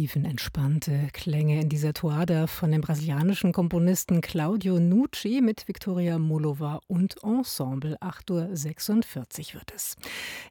tiefenentspannte Klänge in dieser Toada von dem brasilianischen Komponisten Claudio Nucci mit Victoria Molova und Ensemble. 8.46 Uhr wird es.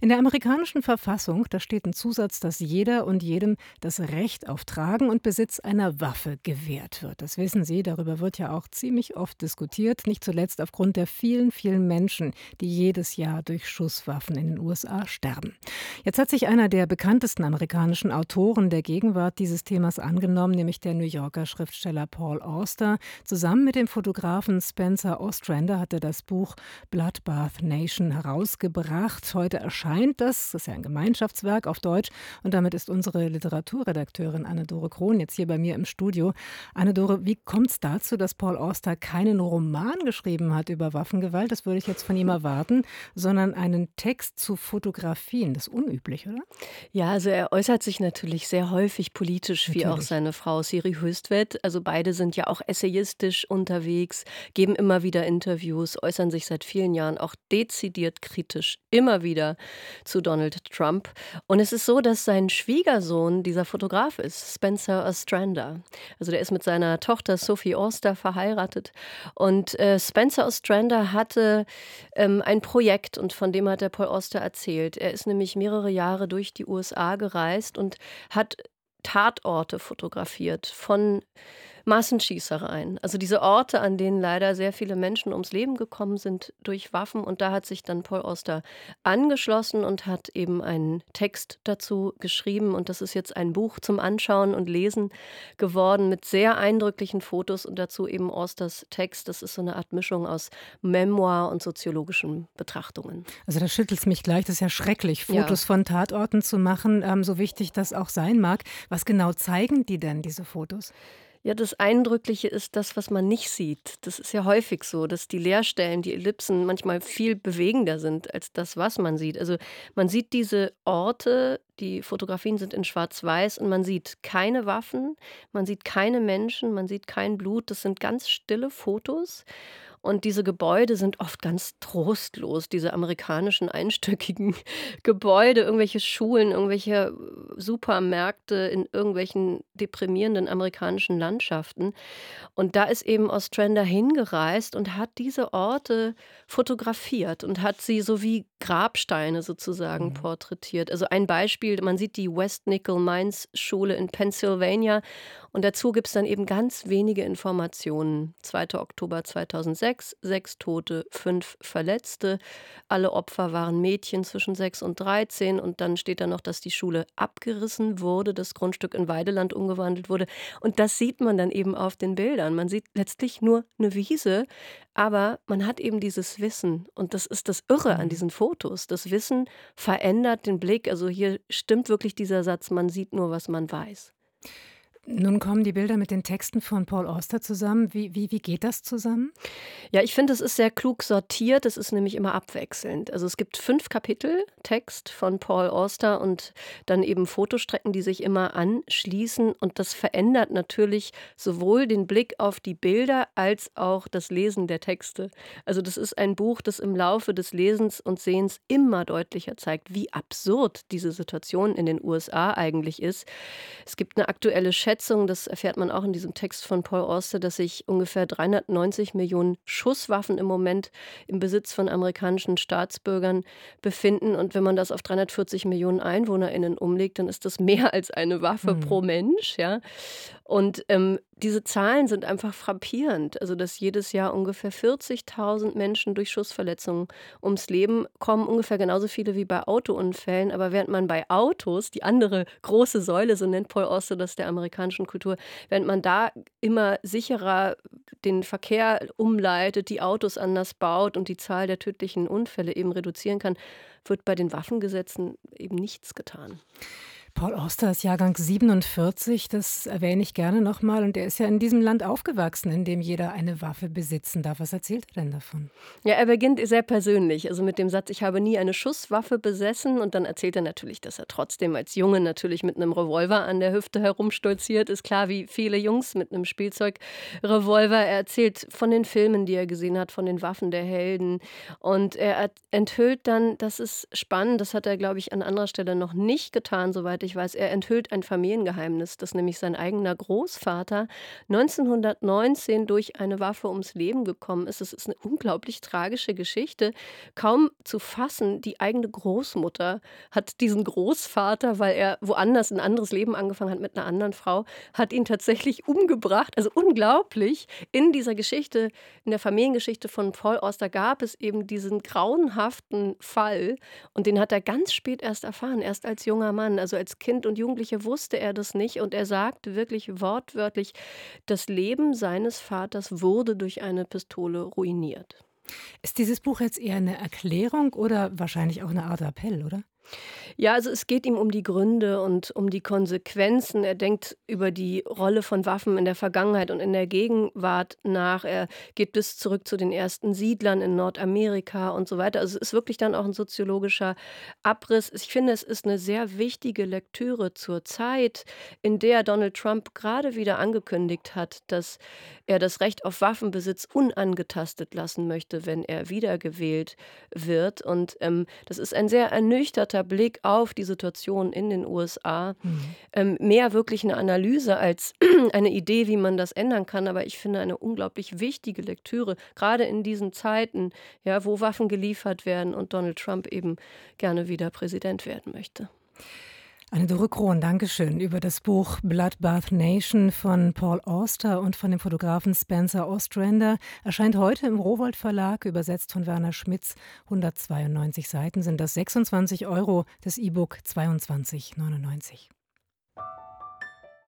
In der amerikanischen Verfassung, da steht ein Zusatz, dass jeder und jedem das Recht auf Tragen und Besitz einer Waffe gewährt wird. Das wissen Sie, darüber wird ja auch ziemlich oft diskutiert, nicht zuletzt aufgrund der vielen, vielen Menschen, die jedes Jahr durch Schusswaffen in den USA sterben. Jetzt hat sich einer der bekanntesten amerikanischen Autoren der Gegenwart dieses Themas angenommen, nämlich der New Yorker Schriftsteller Paul Auster. Zusammen mit dem Fotografen Spencer Ostrander hat er das Buch Bloodbath Nation herausgebracht. Heute erscheint das, das ist ja ein Gemeinschaftswerk auf Deutsch, und damit ist unsere Literaturredakteurin Anne-Dore Krohn jetzt hier bei mir im Studio. Anne-Dore, wie kommt es dazu, dass Paul Auster keinen Roman geschrieben hat über Waffengewalt? Das würde ich jetzt von ihm erwarten, sondern einen Text zu Fotografien. Das ist unüblich, oder? Ja, also er äußert sich natürlich sehr häufig politisch, natürlich. wie auch seine Frau Siri Höstvedt. Also beide sind ja auch essayistisch unterwegs, geben immer wieder Interviews, äußern sich seit vielen Jahren auch dezidiert kritisch, immer wieder zu Donald Trump. Und es ist so, dass sein Schwiegersohn dieser Fotograf ist, Spencer Ostrander. Also der ist mit seiner Tochter Sophie Oster verheiratet. Und äh, Spencer Ostrander hatte ähm, ein Projekt und von dem hat der Paul Oster erzählt. Er ist nämlich mehrere Jahre durch die USA gereist und hat Tatorte fotografiert von Massenschießereien. Also diese Orte, an denen leider sehr viele Menschen ums Leben gekommen sind durch Waffen. Und da hat sich dann Paul Oster angeschlossen und hat eben einen Text dazu geschrieben. Und das ist jetzt ein Buch zum Anschauen und Lesen geworden mit sehr eindrücklichen Fotos und dazu eben Osters Text. Das ist so eine Art Mischung aus Memoir und soziologischen Betrachtungen. Also da schüttelt es mich gleich. Das ist ja schrecklich, Fotos ja. von Tatorten zu machen, ähm, so wichtig das auch sein mag. Was genau zeigen die denn, diese Fotos? Ja, das Eindrückliche ist das, was man nicht sieht. Das ist ja häufig so, dass die Leerstellen, die Ellipsen manchmal viel bewegender sind als das, was man sieht. Also man sieht diese Orte, die Fotografien sind in Schwarz-Weiß und man sieht keine Waffen, man sieht keine Menschen, man sieht kein Blut. Das sind ganz stille Fotos. Und diese Gebäude sind oft ganz trostlos, diese amerikanischen einstöckigen Gebäude, irgendwelche Schulen, irgendwelche äh, Supermärkte in irgendwelchen deprimierenden amerikanischen Landschaften. Und da ist eben Ostrander hingereist und hat diese Orte fotografiert und hat sie so wie Grabsteine sozusagen mhm. porträtiert. Also ein Beispiel, man sieht die West Nickel Mines Schule in Pennsylvania und dazu gibt es dann eben ganz wenige Informationen. 2. Oktober 2006, sechs Tote, fünf Verletzte. Alle Opfer waren Mädchen zwischen 6 und 13. Und dann steht da noch, dass die Schule abgerissen wurde, das Grundstück in Weideland umgewandelt wurde. Und das sieht man dann eben auf den Bildern. Man sieht letztlich nur eine Wiese, aber man hat eben dieses Wissen. Und das ist das Irre an mhm. diesen Fotos. Das Wissen verändert den Blick. Also hier stimmt wirklich dieser Satz, man sieht nur, was man weiß. Nun kommen die Bilder mit den Texten von Paul Auster zusammen. Wie, wie, wie geht das zusammen? Ja, ich finde, es ist sehr klug sortiert. Es ist nämlich immer abwechselnd. Also es gibt fünf Kapitel Text von Paul Auster und dann eben Fotostrecken, die sich immer anschließen. Und das verändert natürlich sowohl den Blick auf die Bilder als auch das Lesen der Texte. Also das ist ein Buch, das im Laufe des Lesens und Sehens immer deutlicher zeigt, wie absurd diese Situation in den USA eigentlich ist. Es gibt eine aktuelle Schätzung, Schätzung, das erfährt man auch in diesem Text von Paul Auster, dass sich ungefähr 390 Millionen Schusswaffen im Moment im Besitz von amerikanischen Staatsbürgern befinden. Und wenn man das auf 340 Millionen EinwohnerInnen umlegt, dann ist das mehr als eine Waffe mhm. pro Mensch. Ja? Und ähm, diese Zahlen sind einfach frappierend. Also, dass jedes Jahr ungefähr 40.000 Menschen durch Schussverletzungen ums Leben kommen, ungefähr genauso viele wie bei Autounfällen. Aber während man bei Autos, die andere große Säule, so nennt Paul Auster das der amerikanischen Kultur, während man da immer sicherer den Verkehr umleitet, die Autos anders baut und die Zahl der tödlichen Unfälle eben reduzieren kann, wird bei den Waffengesetzen eben nichts getan. Paul Oster ist Jahrgang 47, das erwähne ich gerne nochmal. Und er ist ja in diesem Land aufgewachsen, in dem jeder eine Waffe besitzen darf. Was erzählt er denn davon? Ja, er beginnt sehr persönlich, also mit dem Satz, ich habe nie eine Schusswaffe besessen. Und dann erzählt er natürlich, dass er trotzdem als Junge natürlich mit einem Revolver an der Hüfte herumstolziert. Ist klar, wie viele Jungs mit einem Spielzeugrevolver. Er erzählt von den Filmen, die er gesehen hat, von den Waffen der Helden. Und er enthüllt dann, das ist spannend, das hat er, glaube ich, an anderer Stelle noch nicht getan, soweit ich war, ist, er enthüllt ein Familiengeheimnis, dass nämlich sein eigener Großvater 1919 durch eine Waffe ums Leben gekommen ist. Es ist eine unglaublich tragische Geschichte, kaum zu fassen. Die eigene Großmutter hat diesen Großvater, weil er woanders ein anderes Leben angefangen hat mit einer anderen Frau, hat ihn tatsächlich umgebracht. Also unglaublich. In dieser Geschichte, in der Familiengeschichte von Paul Auster gab es eben diesen grauenhaften Fall und den hat er ganz spät erst erfahren, erst als junger Mann. Also als Kind und Jugendlicher wusste er das nicht und er sagte wirklich wortwörtlich, das Leben seines Vaters wurde durch eine Pistole ruiniert. Ist dieses Buch jetzt eher eine Erklärung oder wahrscheinlich auch eine Art Appell, oder? Ja, also es geht ihm um die Gründe und um die Konsequenzen. Er denkt über die Rolle von Waffen in der Vergangenheit und in der Gegenwart nach. Er geht bis zurück zu den ersten Siedlern in Nordamerika und so weiter. Also es ist wirklich dann auch ein soziologischer Abriss. Ich finde, es ist eine sehr wichtige Lektüre zur Zeit, in der Donald Trump gerade wieder angekündigt hat, dass er das Recht auf Waffenbesitz unangetastet lassen möchte, wenn er wiedergewählt wird. Und ähm, das ist ein sehr ernüchterter Blick auf die Situation in den USA. Mhm. Ähm, mehr wirklich eine Analyse als eine Idee, wie man das ändern kann. Aber ich finde eine unglaublich wichtige Lektüre, gerade in diesen Zeiten, ja, wo Waffen geliefert werden und Donald Trump eben gerne wieder Präsident werden möchte. Anne-Dore Krohn, Dankeschön über das Buch Bloodbath Nation von Paul Auster und von dem Fotografen Spencer Ostrander. Erscheint heute im Rowold Verlag, übersetzt von Werner Schmitz. 192 Seiten sind das 26 Euro, das E-Book 22,99.